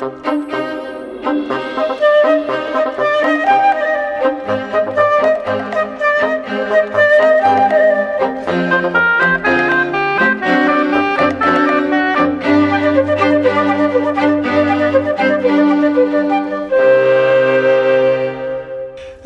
As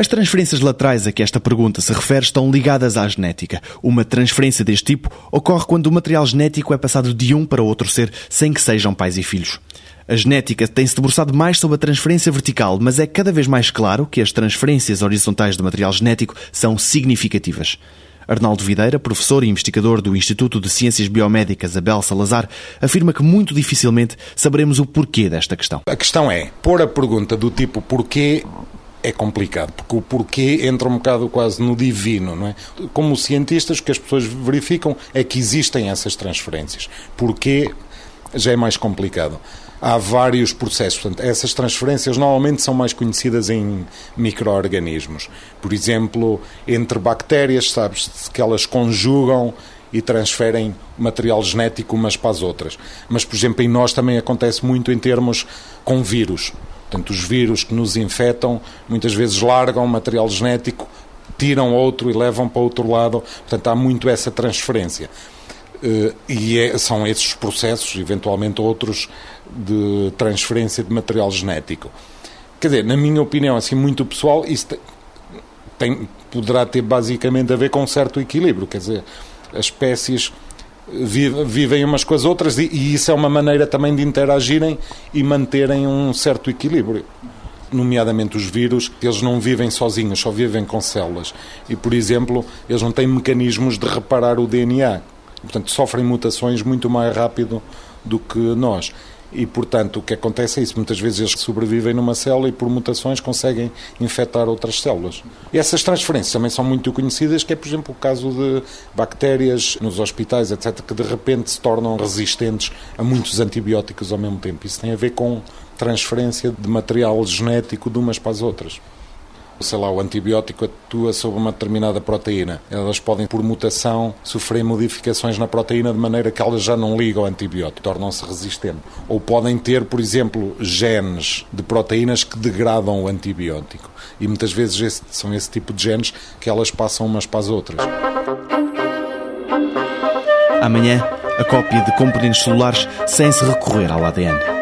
transferências laterais a que esta pergunta se refere estão ligadas à genética. Uma transferência deste tipo ocorre quando o material genético é passado de um para outro ser sem que sejam pais e filhos. A genética tem-se debruçado mais sobre a transferência vertical, mas é cada vez mais claro que as transferências horizontais de material genético são significativas. Arnaldo Videira, professor e investigador do Instituto de Ciências Biomédicas Abel Salazar, afirma que muito dificilmente saberemos o porquê desta questão. A questão é pôr a pergunta do tipo porquê é complicado, porque o porquê entra um bocado quase no divino, não é? Como cientistas, o que as pessoas verificam é que existem essas transferências. Porquê já é mais complicado. Há vários processos, portanto, essas transferências normalmente são mais conhecidas em micro-organismos. Por exemplo, entre bactérias, sabes que elas conjugam e transferem material genético umas para as outras. Mas, por exemplo, em nós também acontece muito em termos com vírus. Portanto, os vírus que nos infectam muitas vezes largam material genético, tiram outro e levam para outro lado. Portanto, há muito essa transferência. Eh, e é, são esses processos, eventualmente outros, de transferência de material genético. Quer dizer, na minha opinião, assim, muito pessoal, isso tem, poderá ter basicamente a ver com um certo equilíbrio. Quer dizer, as espécies vivem umas com as outras e, e isso é uma maneira também de interagirem e manterem um certo equilíbrio nomeadamente os vírus, eles não vivem sozinhos, só vivem com células. E, por exemplo, eles não têm mecanismos de reparar o DNA. Portanto, sofrem mutações muito mais rápido do que nós e, portanto, o que acontece é isso. Muitas vezes eles sobrevivem numa célula e, por mutações, conseguem infectar outras células. E essas transferências também são muito conhecidas, que é, por exemplo, o caso de bactérias nos hospitais, etc., que de repente se tornam resistentes a muitos antibióticos ao mesmo tempo. Isso tem a ver com transferência de material genético de umas para as outras sei lá, o antibiótico atua sobre uma determinada proteína. Elas podem, por mutação, sofrer modificações na proteína de maneira que elas já não ligam ao antibiótico, tornam-se resistentes. Ou podem ter, por exemplo, genes de proteínas que degradam o antibiótico. E muitas vezes esse, são esse tipo de genes que elas passam umas para as outras. Amanhã, a cópia de componentes celulares sem se recorrer ao ADN.